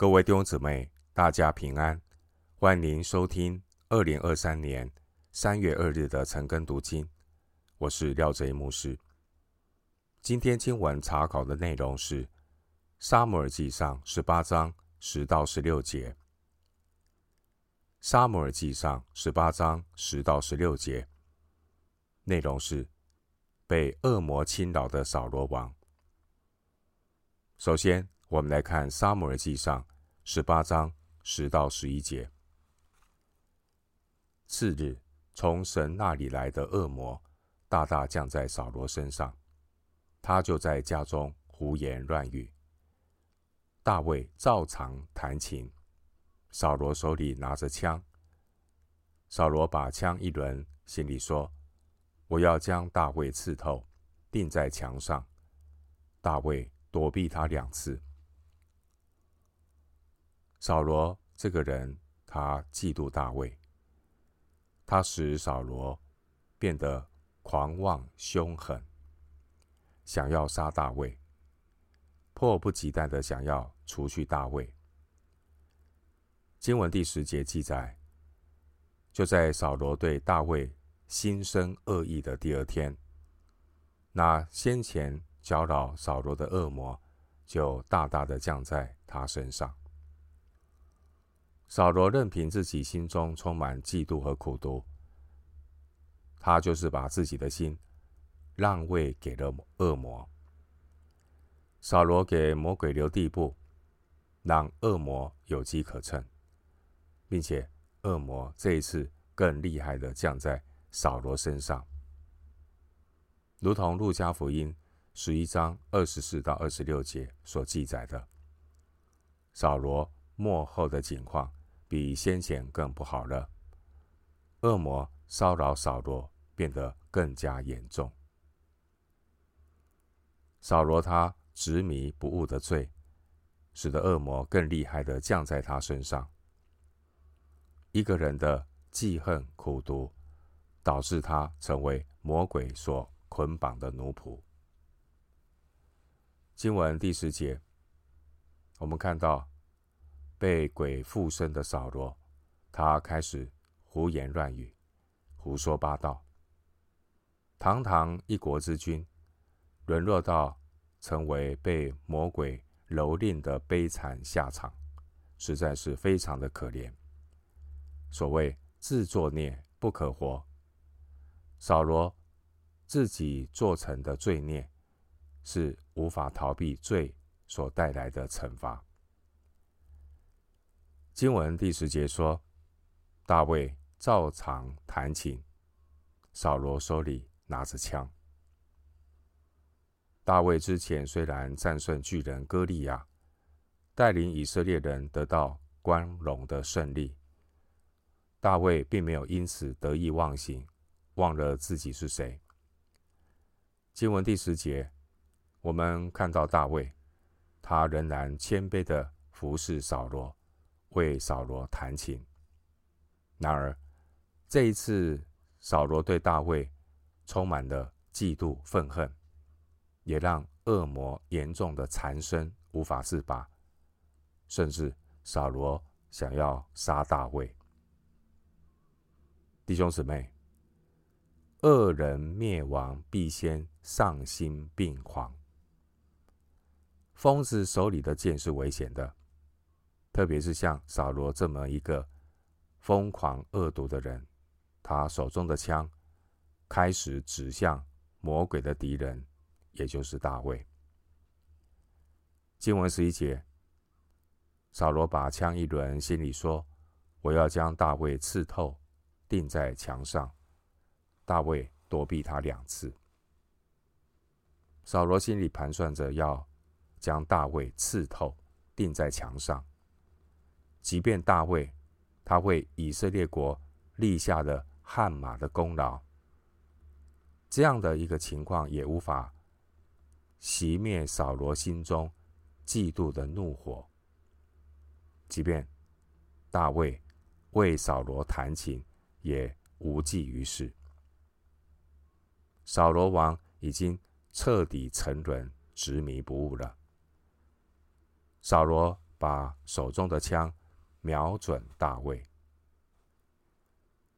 各位弟兄姊妹，大家平安！欢迎收听二零二三年三月二日的晨更读经。我是廖贼牧师。今天经文查考的内容是《撒母耳记上》十八章十到十六节。《撒母耳记上》十八章十到十六节内容是被恶魔侵扰的扫罗王。首先，我们来看《撒母耳记上》十八章十到十一节。次日，从神那里来的恶魔大大降在扫罗身上，他就在家中胡言乱语。大卫照常弹琴，扫罗手里拿着枪。扫罗把枪一抡，心里说：“我要将大卫刺透，钉在墙上。”大卫躲避他两次。扫罗这个人，他嫉妒大卫，他使扫罗变得狂妄凶狠，想要杀大卫，迫不及待的想要除去大卫。经文第十节记载，就在扫罗对大卫心生恶意的第二天，那先前搅扰扫罗的恶魔就大大的降在他身上。扫罗任凭自己心中充满嫉妒和苦毒，他就是把自己的心让位给了恶魔。扫罗给魔鬼留地步，让恶魔有机可乘，并且恶魔这一次更厉害的降在扫罗身上，如同路加福音十一章二十四到二十六节所记载的，扫罗末后的景况。比先前更不好了。恶魔骚扰扫罗变得更加严重。扫罗他执迷不悟的罪，使得恶魔更厉害的降在他身上。一个人的记恨苦毒，导致他成为魔鬼所捆绑的奴仆。经文第十节，我们看到。被鬼附身的扫罗，他开始胡言乱语、胡说八道。堂堂一国之君，沦落到成为被魔鬼蹂躏的悲惨下场，实在是非常的可怜。所谓自作孽不可活，扫罗自己做成的罪孽，是无法逃避罪所带来的惩罚。经文第十节说，大卫照常弹琴，扫罗手里拿着枪。大卫之前虽然战胜巨人歌利亚，带领以色列人得到光荣的胜利，大卫并没有因此得意忘形，忘了自己是谁。经文第十节，我们看到大卫，他仍然谦卑地服侍扫罗。为扫罗弹琴。然而，这一次扫罗对大卫充满了嫉妒愤恨，也让恶魔严重的缠身，无法自拔。甚至扫罗想要杀大卫。弟兄姊妹，恶人灭亡必先丧心病狂。疯子手里的剑是危险的。特别是像扫罗这么一个疯狂恶毒的人，他手中的枪开始指向魔鬼的敌人，也就是大卫。经文十一节，扫罗把枪一抡，心里说：“我要将大卫刺透，钉在墙上。”大卫躲避他两次。扫罗心里盘算着要将大卫刺透，钉在墙上。即便大卫，他为以色列国立下了汗马的功劳，这样的一个情况也无法熄灭扫罗心中嫉妒的怒火。即便大卫为扫罗弹琴，也无济于事。扫罗王已经彻底沉沦、执迷不悟了。扫罗把手中的枪瞄准大卫。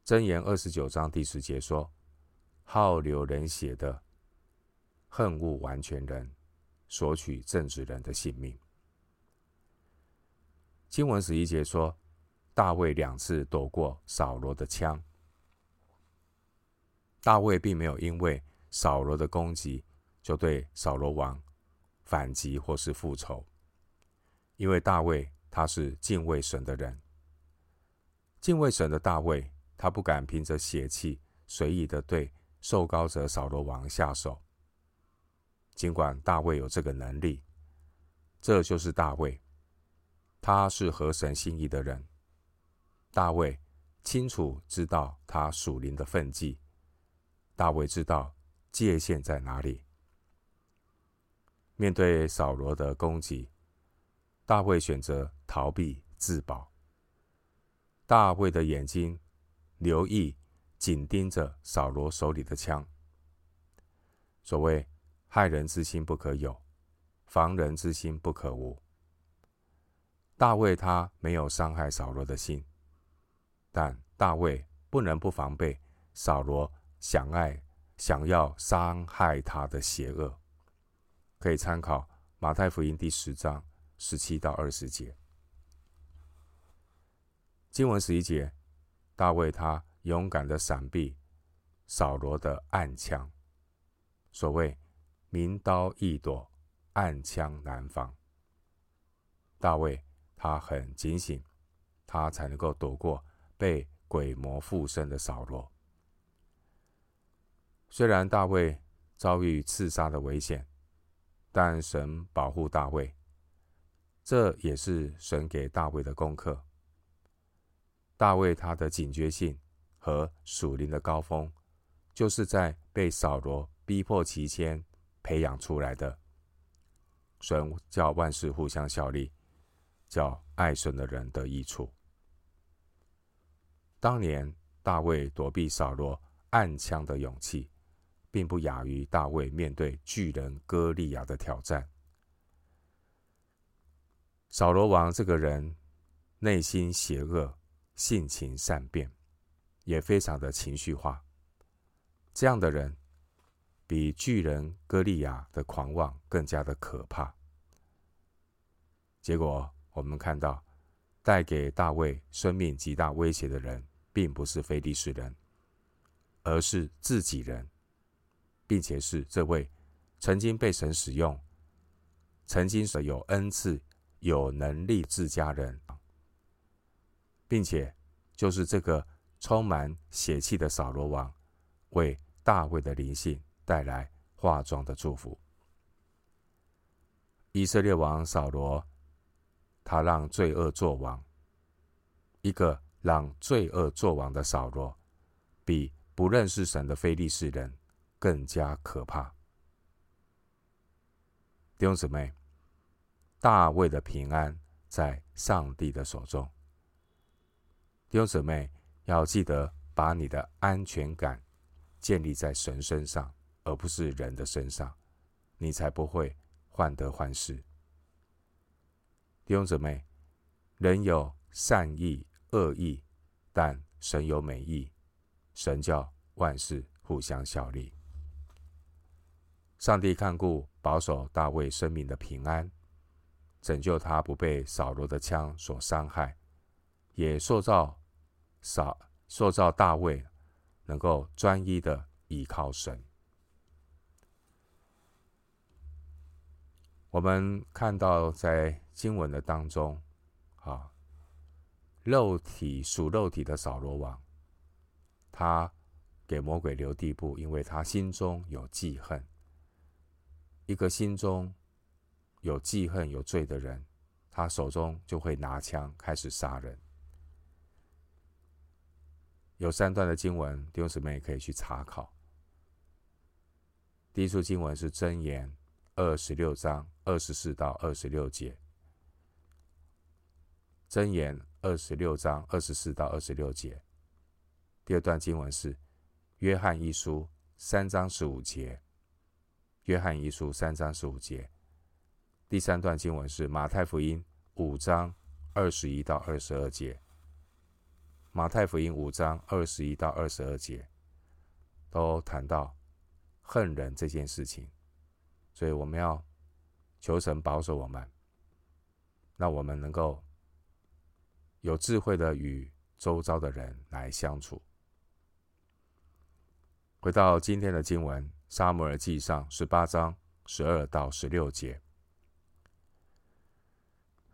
箴言二十九章第十节说：“好流人血的，恨恶完全人，索取正直人的性命。”经文十一节说：“大卫两次躲过扫罗的枪。”大卫并没有因为扫罗的攻击就对扫罗王反击或是复仇，因为大卫他是敬畏神的人，敬畏神的大卫。他不敢凭着血气随意的对受膏者扫罗王下手，尽管大卫有这个能力，这就是大卫，他是合神心意的人。大卫清楚知道他属灵的分际，大卫知道界限在哪里。面对扫罗的攻击，大卫选择逃避自保。大卫的眼睛。留意，紧盯着扫罗手里的枪。所谓害人之心不可有，防人之心不可无。大卫他没有伤害扫罗的心，但大卫不能不防备扫罗想爱、想要伤害他的邪恶。可以参考马太福音第十章十七到二十节，经文十一节。大卫他勇敢的闪避扫罗的暗枪，所谓明刀易躲，暗枪难防。大卫他很警醒，他才能够躲过被鬼魔附身的扫罗。虽然大卫遭遇刺杀的危险，但神保护大卫，这也是神给大卫的功课。大卫他的警觉性和属灵的高峰，就是在被扫罗逼迫期间培养出来的。神叫万事互相效力，叫爱神的人得益处。当年大卫躲避扫罗暗枪的勇气，并不亚于大卫面对巨人歌利亚的挑战。扫罗王这个人内心邪恶。性情善变，也非常的情绪化。这样的人比巨人歌利亚的狂妄更加的可怕。结果我们看到，带给大卫生命极大威胁的人，并不是非利士人，而是自己人，并且是这位曾经被神使用、曾经是有恩赐、有能力自家人。并且，就是这个充满血气的扫罗王，为大卫的灵性带来化妆的祝福。以色列王扫罗，他让罪恶作王。一个让罪恶作王的扫罗，比不认识神的非利士人更加可怕。弟兄姊妹，大卫的平安在上帝的手中。弟兄姊妹，要记得把你的安全感建立在神身上，而不是人的身上，你才不会患得患失。弟兄姊妹，人有善意、恶意，但神有美意，神叫万事互相效力。上帝看顾保守大卫生命的平安，拯救他不被扫罗的枪所伤害，也塑造。扫塑造大卫能够专一的依靠神。我们看到在经文的当中，啊，肉体属肉体的扫罗王，他给魔鬼留地步，因为他心中有记恨。一个心中有记恨、有罪的人，他手中就会拿枪开始杀人。有三段的经文，弟兄姊妹可以去查考。第一处经文是箴言二十六章二十四到二十六节。箴言二十六章二十四到二十六节。第二段经文是约翰一书三章十五节。约翰一书三章十五节。第三段经文是马太福音五章二十一到二十二节，马太福音五章二十一到二十二节，都谈到恨人这件事情，所以我们要求神保守我们，让我们能够有智慧的与周遭的人来相处。回到今天的经文，《撒母耳记上》十八章十二到十六节。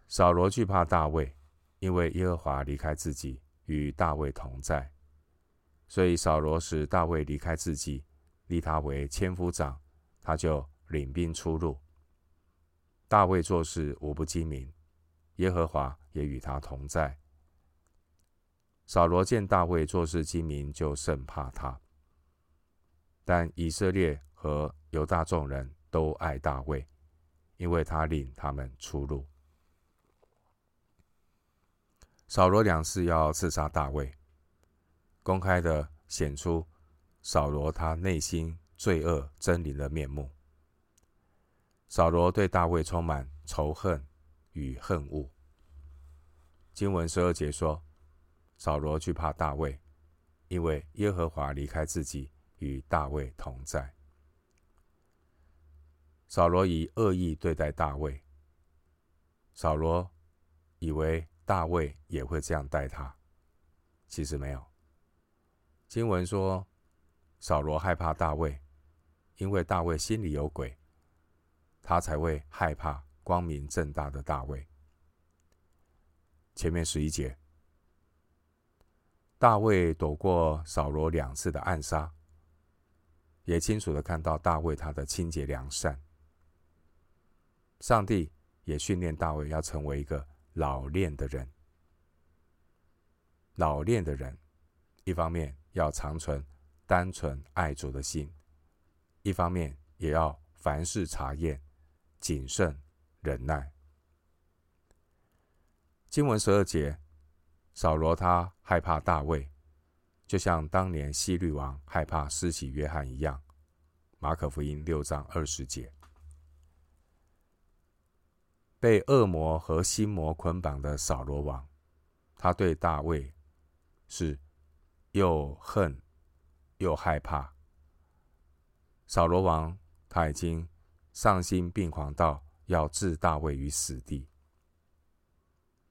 扫罗惧怕大卫，因为耶和华离开自己，与大卫同在，所以扫罗使大卫离开自己，立他为千夫长，他就领兵出入。大卫做事无不精明，耶和华也与他同在。扫罗见大卫做事精明，就甚怕他。但以色列和犹大众人都爱大卫，因为他领他们出入。扫罗两次要刺杀大卫，公开的显出扫罗他内心罪恶狰狞的面目。扫罗对大卫充满仇恨与恨恶。经文十二节说，扫罗惧怕大卫，因为耶和华离开自己。与大卫同在。扫罗以恶意对待大卫，扫罗以为大卫也会这样待他，其实没有。经文说，扫罗害怕大卫，因为大卫心里有鬼，他才会害怕光明正大的大卫。前面十一节，大卫躲过扫罗两次的暗杀。也清楚的看到大卫他的清洁良善。上帝也训练大卫要成为一个老练的人。老练的人，一方面要长存单纯爱主的心，一方面也要凡事查验、谨慎、忍耐。经文十二节，扫罗他害怕大卫。就像当年希律王害怕施洗约翰一样，马可福音六章二十节，被恶魔和心魔捆绑的扫罗王，他对大卫是又恨又害怕。扫罗王他已经丧心病狂到要置大卫于死地。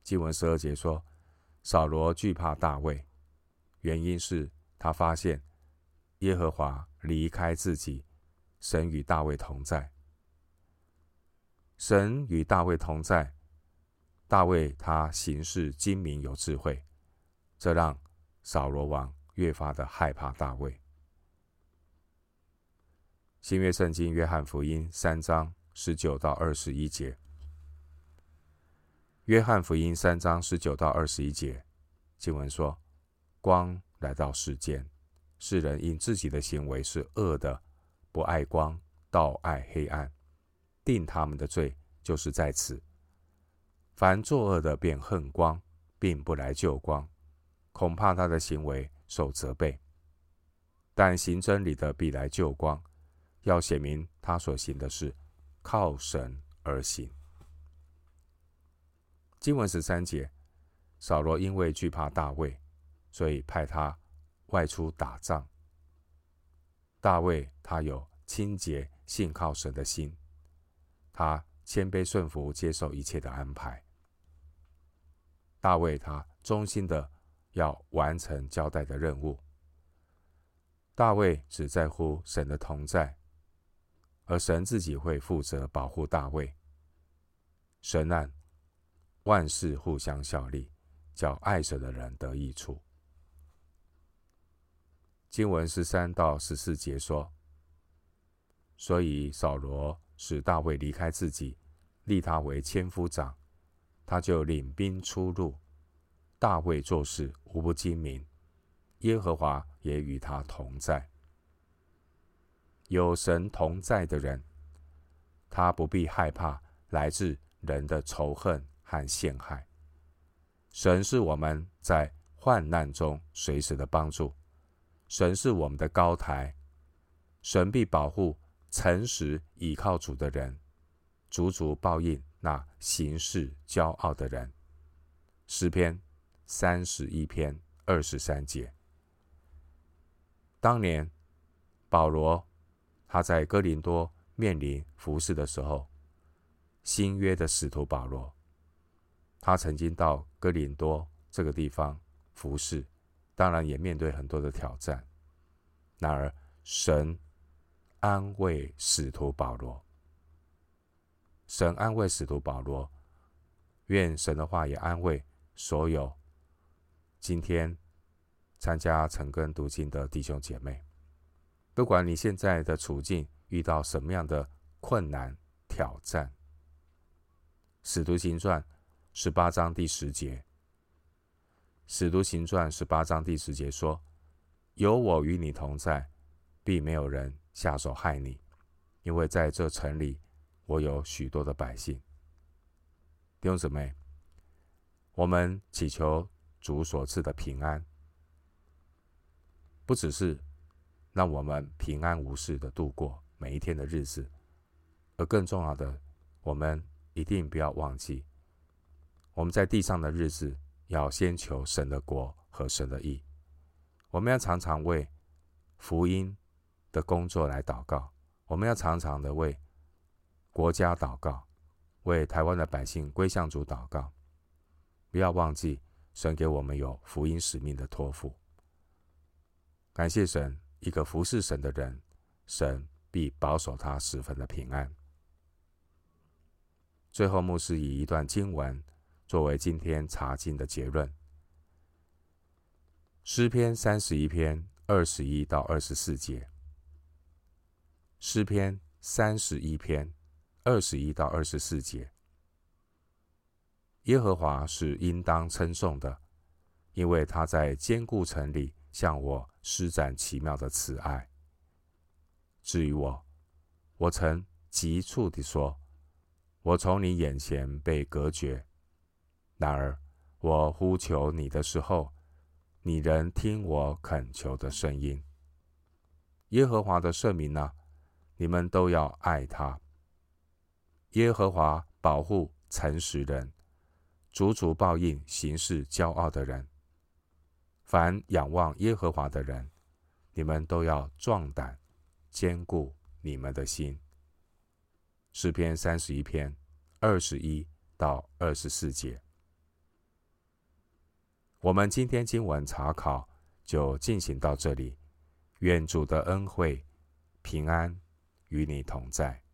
经文十二节说，扫罗惧怕大卫。原因是他发现耶和华离开自己，神与大卫同在。神与大卫同在，大卫他行事精明有智慧，这让扫罗王越发的害怕大卫。新约圣经约翰福音三章十九到二十一节，约翰福音三章十九到二十一节经文说。光来到世间，世人因自己的行为是恶的，不爱光，倒爱黑暗，定他们的罪就是在此。凡作恶的便恨光，并不来救光，恐怕他的行为受责备。但行真理的必来救光，要显明他所行的是靠神而行。经文十三节，扫罗因为惧怕大卫。所以派他外出打仗。大卫他有清洁信靠神的心，他谦卑顺服，接受一切的安排。大卫他忠心的要完成交代的任务。大卫只在乎神的同在，而神自己会负责保护大卫。神按万事互相效力，叫爱神的人得益处。经文十三到十四节说：“所以扫罗使大卫离开自己，立他为千夫长，他就领兵出入。大卫做事无不精明，耶和华也与他同在。有神同在的人，他不必害怕来自人的仇恨和陷害。神是我们在患难中随时的帮助。”神是我们的高台，神必保护诚实倚靠主的人，足足报应那行事骄傲的人。诗篇三十一篇二十三节。当年保罗他在哥林多面临服侍的时候，新约的使徒保罗，他曾经到哥林多这个地方服侍，当然也面对很多的挑战。然而神安慰使徒保罗，神安慰使徒保罗，愿神的话也安慰所有今天参加晨更读经的弟兄姐妹。不管你现在的处境遇到什么样的困难挑战，《使徒行传》十八章第十节，《使徒行传》十八章第十节说：“有我与你同在，必没有人下手害你，因为在这城里，我有许多的百姓。”弟兄姊妹。我们祈求主所赐的平安，不只是让我们平安无事的度过每一天的日子，而更重要的，我们一定不要忘记，我们在地上的日子要先求神的国和神的义。我们要常常为福音的工作来祷告，我们要常常的为国家祷告，为台湾的百姓归向主祷告。不要忘记，神给我们有福音使命的托付。感谢神，一个服侍神的人，神必保守他十分的平安。最后，牧师以一段经文作为今天查经的结论：诗篇三十一篇二十一到二十四节。诗篇三十一篇二十一到二十四节。耶和华是应当称颂的，因为他在坚固城里向我施展奇妙的慈爱。至于我，我曾急促地说：“我从你眼前被隔绝。”然而，我呼求你的时候，你仍听我恳求的声音。耶和华的圣名呢，你们都要爱他。耶和华保护诚实人。足足报应行事骄傲的人。凡仰望耶和华的人，你们都要壮胆，坚固你们的心。诗篇三十一篇二十一到二十四节。我们今天经文查考就进行到这里。愿主的恩惠平安与你同在。